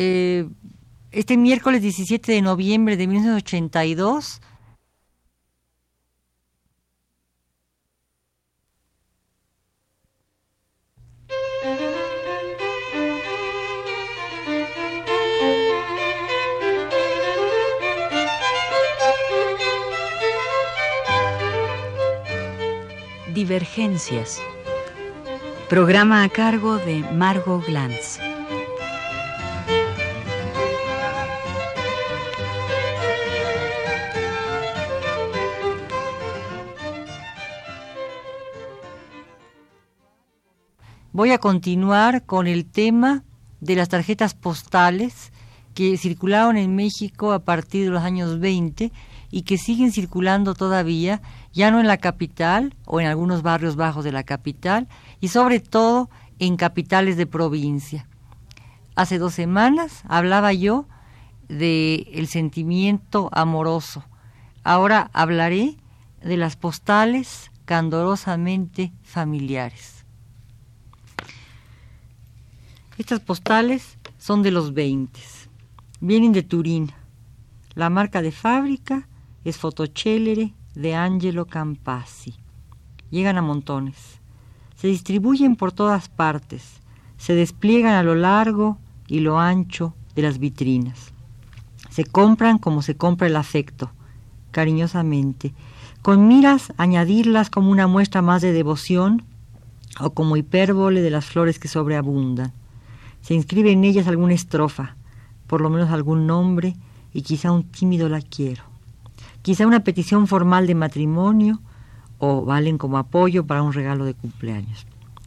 eh, este miércoles 17 de noviembre de 1982 Divergencias. Programa a cargo de Margot Glantz. Voy a continuar con el tema de las tarjetas postales que circularon en México a partir de los años 20 y que siguen circulando todavía, ya no en la capital o en algunos barrios bajos de la capital, y sobre todo en capitales de provincia. Hace dos semanas hablaba yo de el sentimiento amoroso. Ahora hablaré de las postales candorosamente familiares. Estas postales son de los 20. Vienen de Turín. La marca de fábrica es Fotocellere de Angelo Campasi. Llegan a montones. Se distribuyen por todas partes. Se despliegan a lo largo y lo ancho de las vitrinas. Se compran como se compra el afecto, cariñosamente, con miras añadirlas como una muestra más de devoción o como hipérbole de las flores que sobreabundan. Se inscribe en ellas alguna estrofa, por lo menos algún nombre y quizá un tímido la quiero. Quizá una petición formal de matrimonio o valen como apoyo para un regalo de cumpleaños.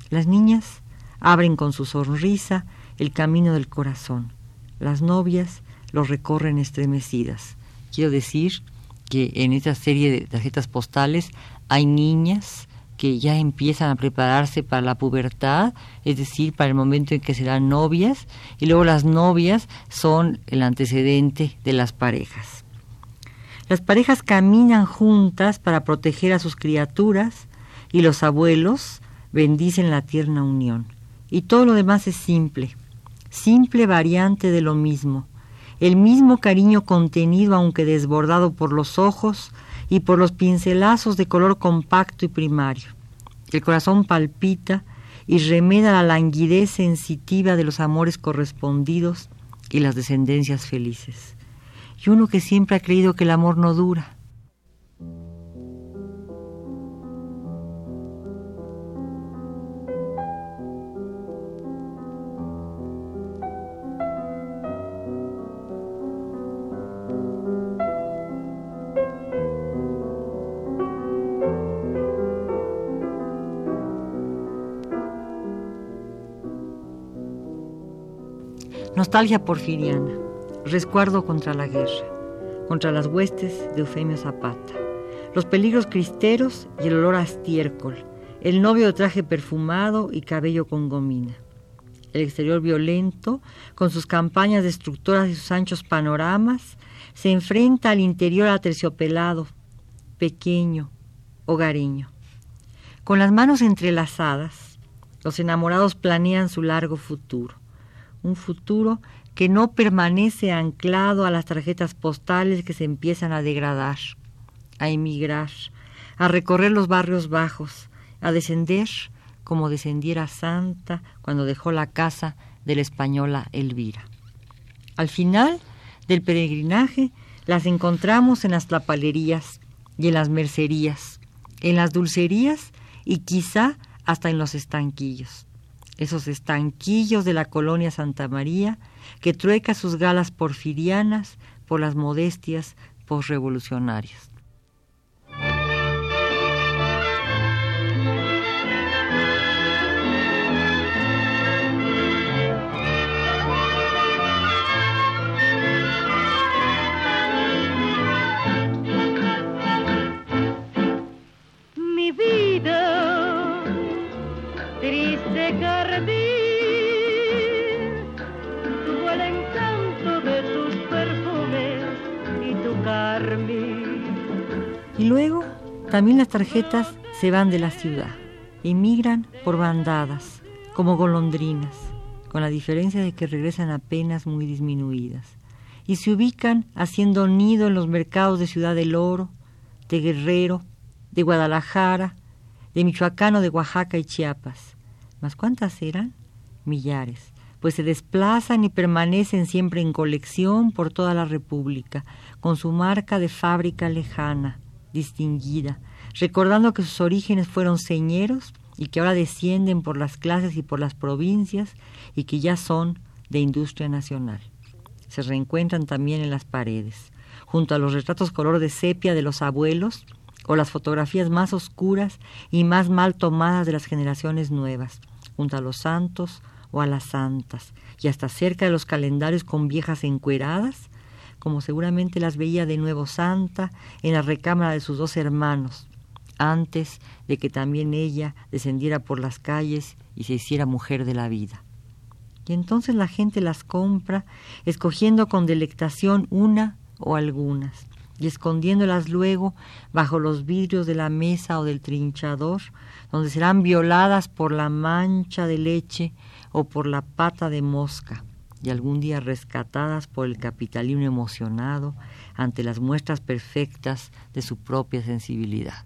Las niñas abren con su sonrisa el camino del corazón. Las novias lo recorren estremecidas. Quiero decir que en esta serie de tarjetas postales hay niñas que ya empiezan a prepararse para la pubertad, es decir, para el momento en que serán novias, y luego las novias son el antecedente de las parejas. Las parejas caminan juntas para proteger a sus criaturas y los abuelos bendicen la tierna unión. Y todo lo demás es simple, simple variante de lo mismo, el mismo cariño contenido aunque desbordado por los ojos, y por los pincelazos de color compacto y primario. El corazón palpita y remeda la languidez sensitiva de los amores correspondidos y las descendencias felices. Y uno que siempre ha creído que el amor no dura, Nostalgia porfiriana, resguardo contra la guerra, contra las huestes de Eufemio Zapata, los peligros cristeros y el olor a estiércol, el novio de traje perfumado y cabello con gomina. El exterior violento, con sus campañas destructoras y sus anchos panoramas, se enfrenta al interior aterciopelado, pequeño, hogareño. Con las manos entrelazadas, los enamorados planean su largo futuro un futuro que no permanece anclado a las tarjetas postales que se empiezan a degradar, a emigrar, a recorrer los barrios bajos, a descender como descendiera Santa cuando dejó la casa de la española Elvira. Al final del peregrinaje las encontramos en las tlapalerías y en las mercerías, en las dulcerías y quizá hasta en los estanquillos esos estanquillos de la colonia Santa María, que trueca sus galas porfirianas por las modestias posrevolucionarias. También las tarjetas se van de la ciudad, emigran por bandadas, como golondrinas, con la diferencia de que regresan apenas muy disminuidas, y se ubican haciendo nido en los mercados de Ciudad del Oro, de Guerrero, de Guadalajara, de Michoacán o de Oaxaca y Chiapas. ¿Mas cuántas eran? Millares, pues se desplazan y permanecen siempre en colección por toda la República, con su marca de fábrica lejana, distinguida, recordando que sus orígenes fueron señeros y que ahora descienden por las clases y por las provincias y que ya son de industria nacional. Se reencuentran también en las paredes, junto a los retratos color de sepia de los abuelos o las fotografías más oscuras y más mal tomadas de las generaciones nuevas, junto a los santos o a las santas, y hasta cerca de los calendarios con viejas encueradas, como seguramente las veía de nuevo Santa en la recámara de sus dos hermanos, antes de que también ella descendiera por las calles y se hiciera mujer de la vida. Y entonces la gente las compra, escogiendo con delectación una o algunas, y escondiéndolas luego bajo los vidrios de la mesa o del trinchador, donde serán violadas por la mancha de leche o por la pata de mosca, y algún día rescatadas por el capitalino emocionado ante las muestras perfectas de su propia sensibilidad.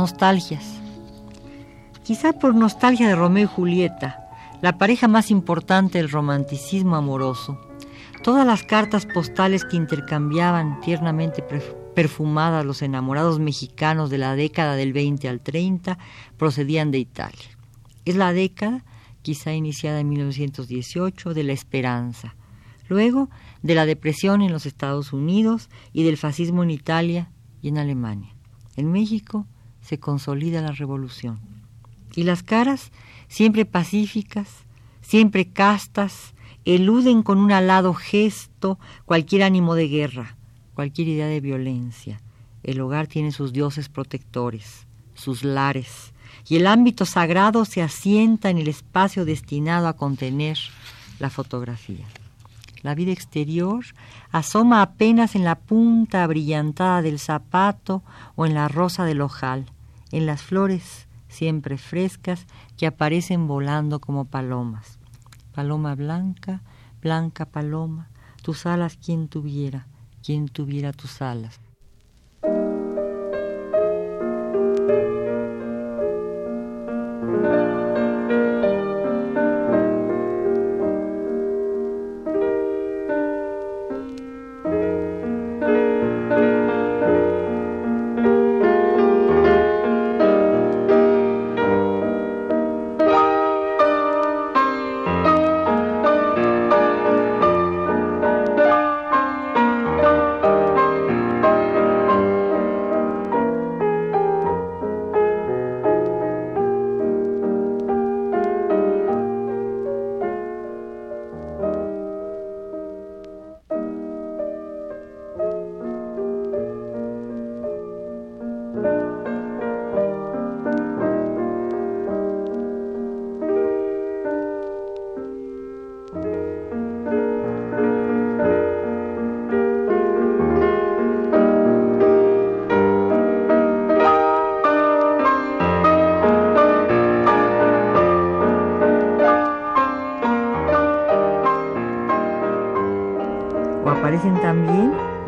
Nostalgias. Quizá por nostalgia de Romeo y Julieta, la pareja más importante del romanticismo amoroso, todas las cartas postales que intercambiaban tiernamente perfumadas los enamorados mexicanos de la década del 20 al 30 procedían de Italia. Es la década, quizá iniciada en 1918, de la esperanza, luego de la depresión en los Estados Unidos y del fascismo en Italia y en Alemania. En México, se consolida la revolución. Y las caras, siempre pacíficas, siempre castas, eluden con un alado gesto cualquier ánimo de guerra, cualquier idea de violencia. El hogar tiene sus dioses protectores, sus lares, y el ámbito sagrado se asienta en el espacio destinado a contener la fotografía. La vida exterior asoma apenas en la punta brillantada del zapato o en la rosa del ojal en las flores siempre frescas que aparecen volando como palomas. Paloma blanca, blanca paloma, tus alas quien tuviera, quien tuviera tus alas.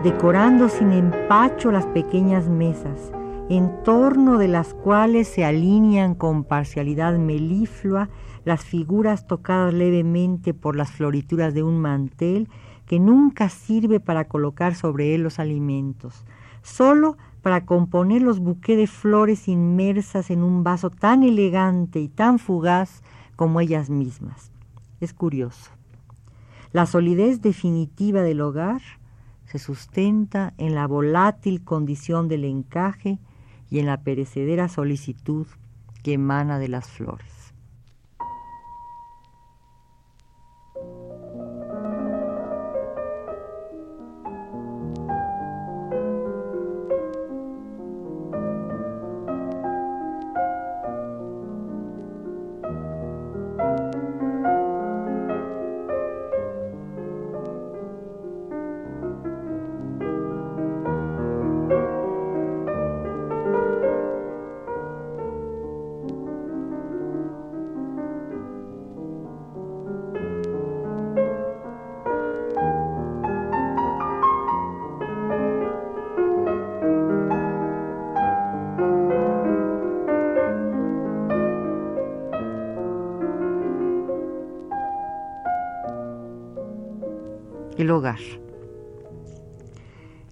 Decorando sin empacho las pequeñas mesas, en torno de las cuales se alinean con parcialidad meliflua las figuras tocadas levemente por las florituras de un mantel que nunca sirve para colocar sobre él los alimentos, solo para componer los buqués de flores inmersas en un vaso tan elegante y tan fugaz como ellas mismas. Es curioso. La solidez definitiva del hogar se sustenta en la volátil condición del encaje y en la perecedera solicitud que emana de las flores. El hogar.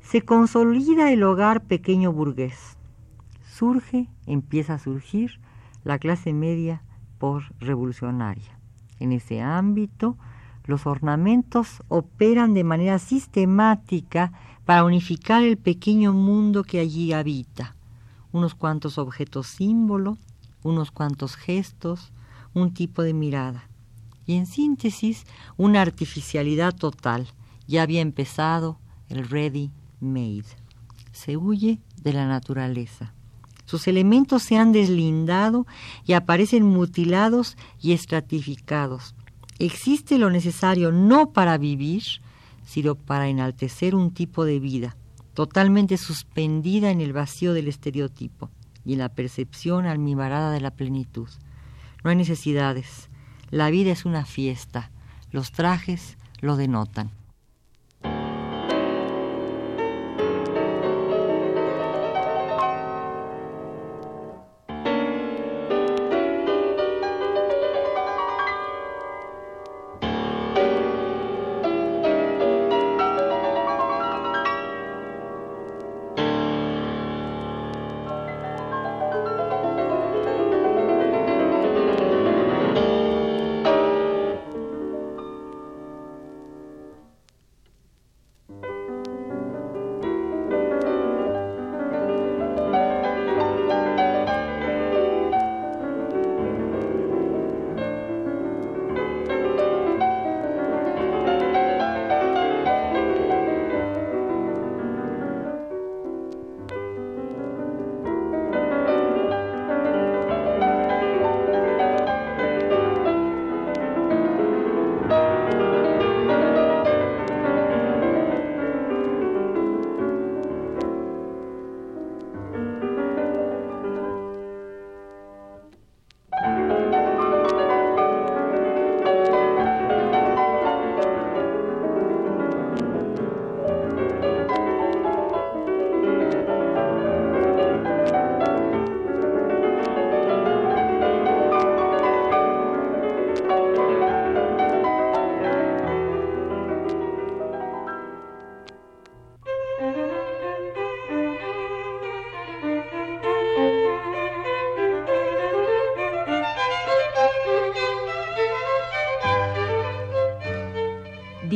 Se consolida el hogar pequeño burgués. Surge, empieza a surgir la clase media por revolucionaria. En ese ámbito, los ornamentos operan de manera sistemática para unificar el pequeño mundo que allí habita. Unos cuantos objetos símbolo, unos cuantos gestos, un tipo de mirada. Y en síntesis, una artificialidad total, ya había empezado el ready made. Se huye de la naturaleza. Sus elementos se han deslindado y aparecen mutilados y estratificados. Existe lo necesario no para vivir, sino para enaltecer un tipo de vida, totalmente suspendida en el vacío del estereotipo y en la percepción almibarada de la plenitud. No hay necesidades. La vida es una fiesta. Los trajes lo denotan.